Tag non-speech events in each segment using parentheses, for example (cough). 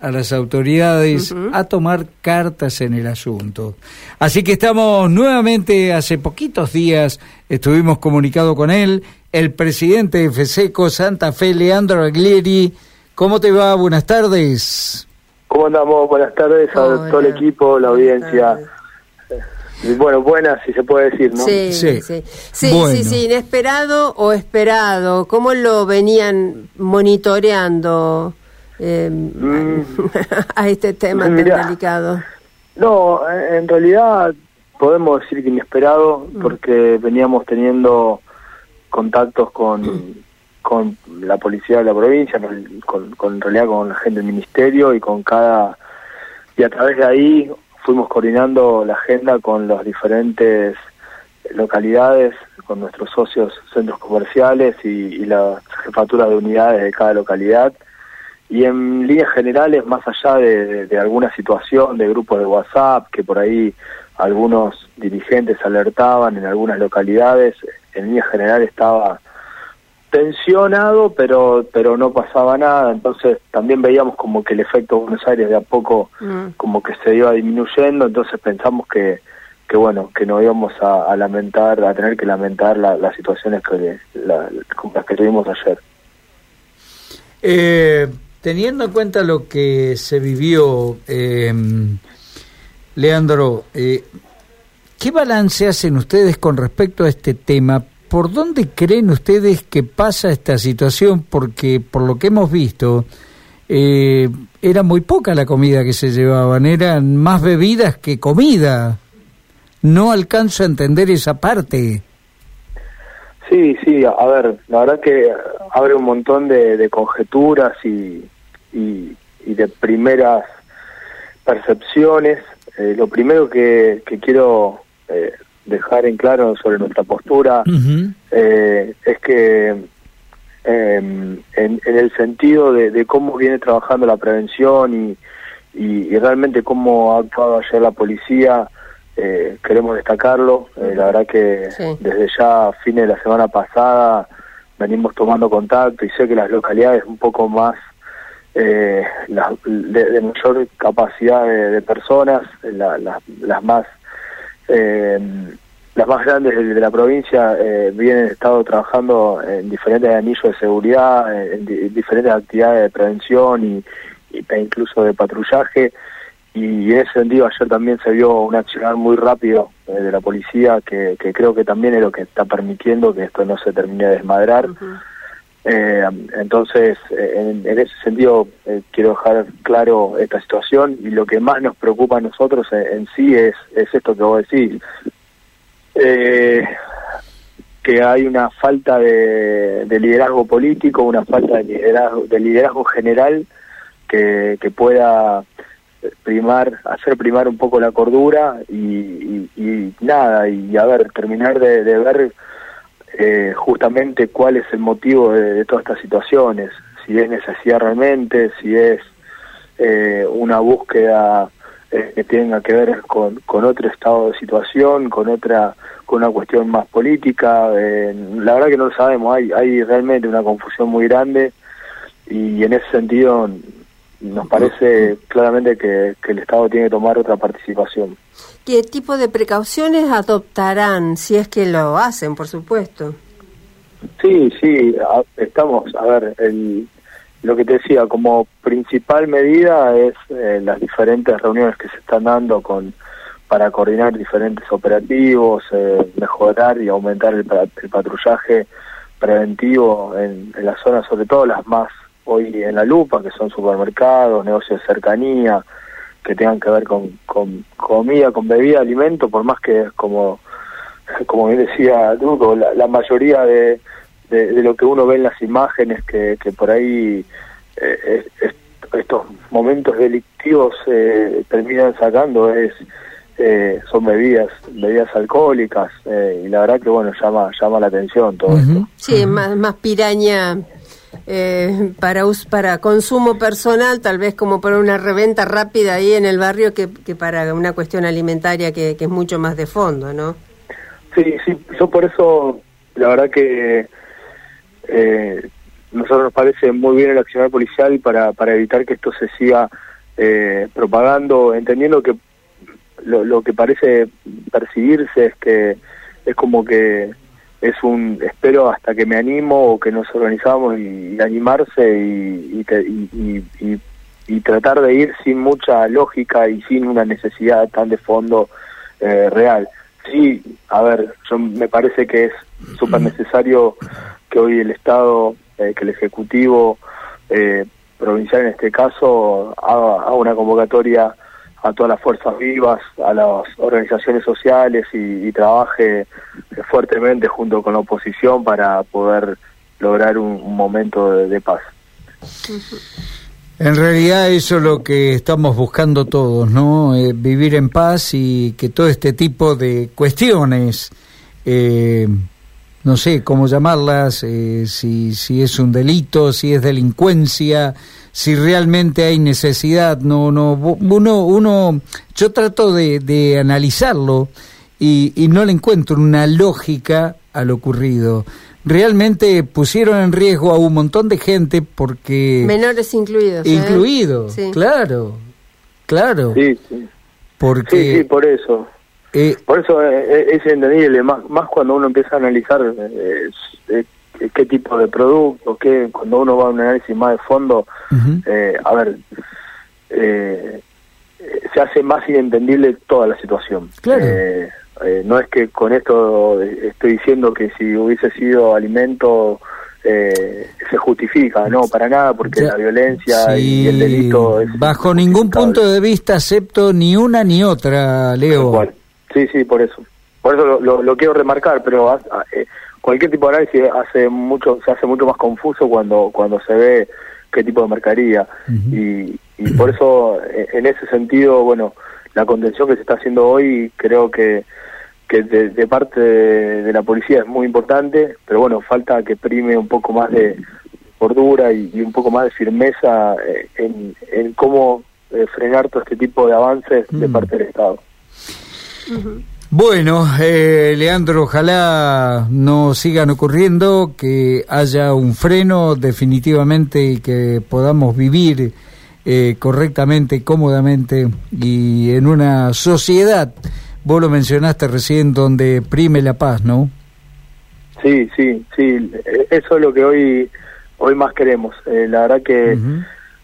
a las autoridades a tomar cartas en el asunto. Así que estamos nuevamente, hace poquitos días estuvimos comunicado con él, el presidente de FESECO Santa Fe, Leandro Aglieri. ¿Cómo te va? Buenas tardes. ¿Cómo andamos? Buenas tardes a todo el equipo, la audiencia. Bueno, buenas, si se puede decir, ¿no? Sí, sí, sí. Sí, sí, inesperado o esperado. ¿Cómo lo venían monitoreando? Eh, (laughs) a este tema tan delicado? No, en realidad podemos decir que inesperado, mm. porque veníamos teniendo contactos con, con la policía de la provincia, con, con, en realidad con la gente del ministerio y con cada... Y a través de ahí fuimos coordinando la agenda con las diferentes localidades, con nuestros socios centros comerciales y, y las jefaturas de unidades de cada localidad y en líneas generales, más allá de, alguna situación de grupos de WhatsApp que por ahí algunos dirigentes alertaban en algunas localidades, en líneas generales estaba tensionado, pero pero no pasaba nada, entonces también veíamos como que el efecto de Buenos Aires de a poco mm. como que se iba disminuyendo, entonces pensamos que que bueno, que no íbamos a, lamentar, a tener que lamentar las situaciones que las que tuvimos ayer. Eh, Teniendo en cuenta lo que se vivió, eh, Leandro, ¿qué balance hacen ustedes con respecto a este tema? ¿Por dónde creen ustedes que pasa esta situación? Porque por lo que hemos visto, eh, era muy poca la comida que se llevaban, eran más bebidas que comida. No alcanzo a entender esa parte. Sí, sí, a ver, la verdad que abre un montón de, conjeturas y, y, de primeras percepciones. Eh, lo primero que, quiero eh, dejar en claro sobre nuestra postura eh, es que em, en, el sentido de, cómo viene trabajando la prevención y, y, realmente cómo ha actuado ayer la policía, eh, queremos destacarlo. Eh, la verdad que desde ya fines de la semana pasada venimos tomando contacto y sé que las localidades un poco más eh, de, mayor capacidad de, personas, las más las más grandes de, la provincia vienen estado trabajando en diferentes anillos de seguridad, en, diferentes actividades de prevención y, y, e incluso de patrullaje y en ese sentido ayer también se vio un accionar muy rápido eh, de la policía que, creo que también es lo que está permitiendo que esto no se termine de desmadrar. Eh, entonces, eh, en, ese sentido, quiero dejar claro esta situación y lo que más nos preocupa a nosotros en, sí es, es esto que vos decís. que hay una falta de, liderazgo político, una falta de liderazgo, de liderazgo general que, que pueda primar, hacer primar un poco la cordura y, nada, y a ver, terminar de, ver eh, justamente cuál es el motivo de, todas estas situaciones, si es necesidad realmente, si es eh, una búsqueda eh, que tenga que ver con, con otro estado de situación, con otra con una cuestión más política, la verdad que no lo sabemos, hay, hay realmente una confusión muy grande y en ese sentido nos parece claramente que, el Estado tiene que tomar otra participación. ¿Qué tipo de precauciones adoptarán, si es que lo hacen, por supuesto? Sí, sí, estamos, a ver, el, lo que te decía, como principal medida es eh, las diferentes reuniones que se están dando con para coordinar diferentes operativos, eh, mejorar y aumentar el, patrullaje preventivo en, en las zonas, sobre todo las más hoy en la lupa, que son supermercados, negocios de cercanía, que tengan que ver con, con comida, con bebida, alimento, por más que como, (laughs) como bien decía Dudo, la, mayoría de, de, lo que uno ve en las imágenes que, que por ahí eh, estos momentos delictivos eh, terminan sacando es eh, son bebidas bebidas alcohólicas y la verdad que bueno llama llama la atención todo esto. Sí más más piraña eh, para para consumo personal, tal vez como para una reventa rápida ahí en el barrio, que, para una cuestión alimentaria que, es mucho más de fondo, ¿no? Sí, sí, yo por eso, la verdad que eh, nosotros nos parece muy bien el accionar policial para, para evitar que esto se siga eh, propagando, entendiendo que lo, lo que parece percibirse es que es como que es un espero hasta que me animo o que nos organizamos y, animarse y, y, y, tratar de ir sin mucha lógica y sin una necesidad tan de fondo eh, real. Sí, a ver, yo me parece que es súper necesario que hoy el Estado, eh, que el Ejecutivo eh, provincial en este caso, haga, una convocatoria a todas las fuerzas vivas, a las organizaciones sociales y, trabaje fuertemente junto con la oposición para poder lograr un, momento de, paz. En realidad eso es lo que estamos buscando todos, ¿no? Eh, vivir en paz y que todo este tipo de cuestiones, eh, no sé cómo llamarlas, eh, si, si es un delito, si es delincuencia, si realmente hay necesidad, no, no, uno, uno, yo trato de, de analizarlo y, y no le encuentro una lógica a lo ocurrido realmente pusieron en riesgo a un montón de gente porque... Menores incluidos. ¿eh? Incluidos, claro, claro. Sí, sí. Porque... Sí, por eso. Eh, por eso eh, es, entendible, más, más cuando uno empieza a analizar qué tipo de producto, qué, cuando uno va a un análisis más de fondo, a ver, se hace más inentendible toda la situación. Claro. Eh, no es que con esto estoy diciendo que si hubiese sido alimento eh, se justifica, no, para nada, porque la violencia y el delito... Es bajo ningún punto de vista acepto ni una ni otra, Leo. Sí, sí, por eso. Por eso lo, quiero remarcar, pero eh, cualquier tipo de análisis hace mucho, se hace mucho más confuso cuando, cuando se ve qué tipo de mercadería. y, y por eso, en ese sentido, bueno, la contención que se está haciendo hoy creo que que de, parte de, la policía es muy importante, pero bueno, falta que prime un poco más de cordura y, un poco más de firmeza eh, en, cómo eh, frenar todo este tipo de avances de mm. parte del Estado. Bueno, eh, Leandro, ojalá no sigan ocurriendo, que haya un freno definitivamente y que podamos vivir correctamente, cómodamente y en una sociedad Vos lo mencionaste recién, donde prime la paz, ¿no? Sí, sí, sí. Eso es lo que hoy, hoy más queremos. Eh, la verdad que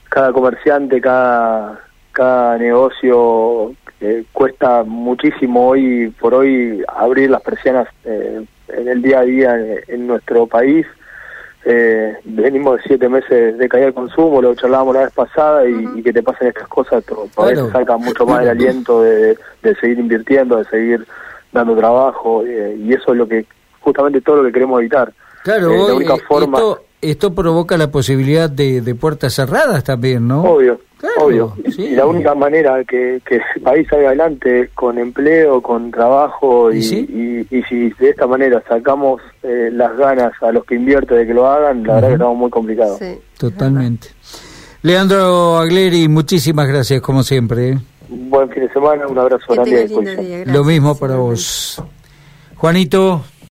cada comerciante, cada, cada negocio eh, cuesta muchísimo hoy por hoy abrir las persianas eh, en el día a día en nuestro país. Eh, venimos de siete meses de caída de consumo, lo charlábamos la vez pasada, y, que te pasen estas cosas, a veces saca mucho más el aliento de, seguir invirtiendo, de seguir dando trabajo, eh, y eso es lo que, justamente todo lo que queremos evitar. Claro, eh, la única forma... esto, provoca la posibilidad de, de puertas cerradas también, ¿no? Obvio, Obvio. Y la única manera que, que el país salga adelante es con empleo, con trabajo y, y, si de esta manera sacamos eh, las ganas a los que invierten de que lo hagan, la verdad que estamos muy complicados. Totalmente. Leandro Agleri, muchísimas gracias como siempre. ¿eh? Buen fin de semana, un abrazo grande. Lo mismo para vos. Juanito.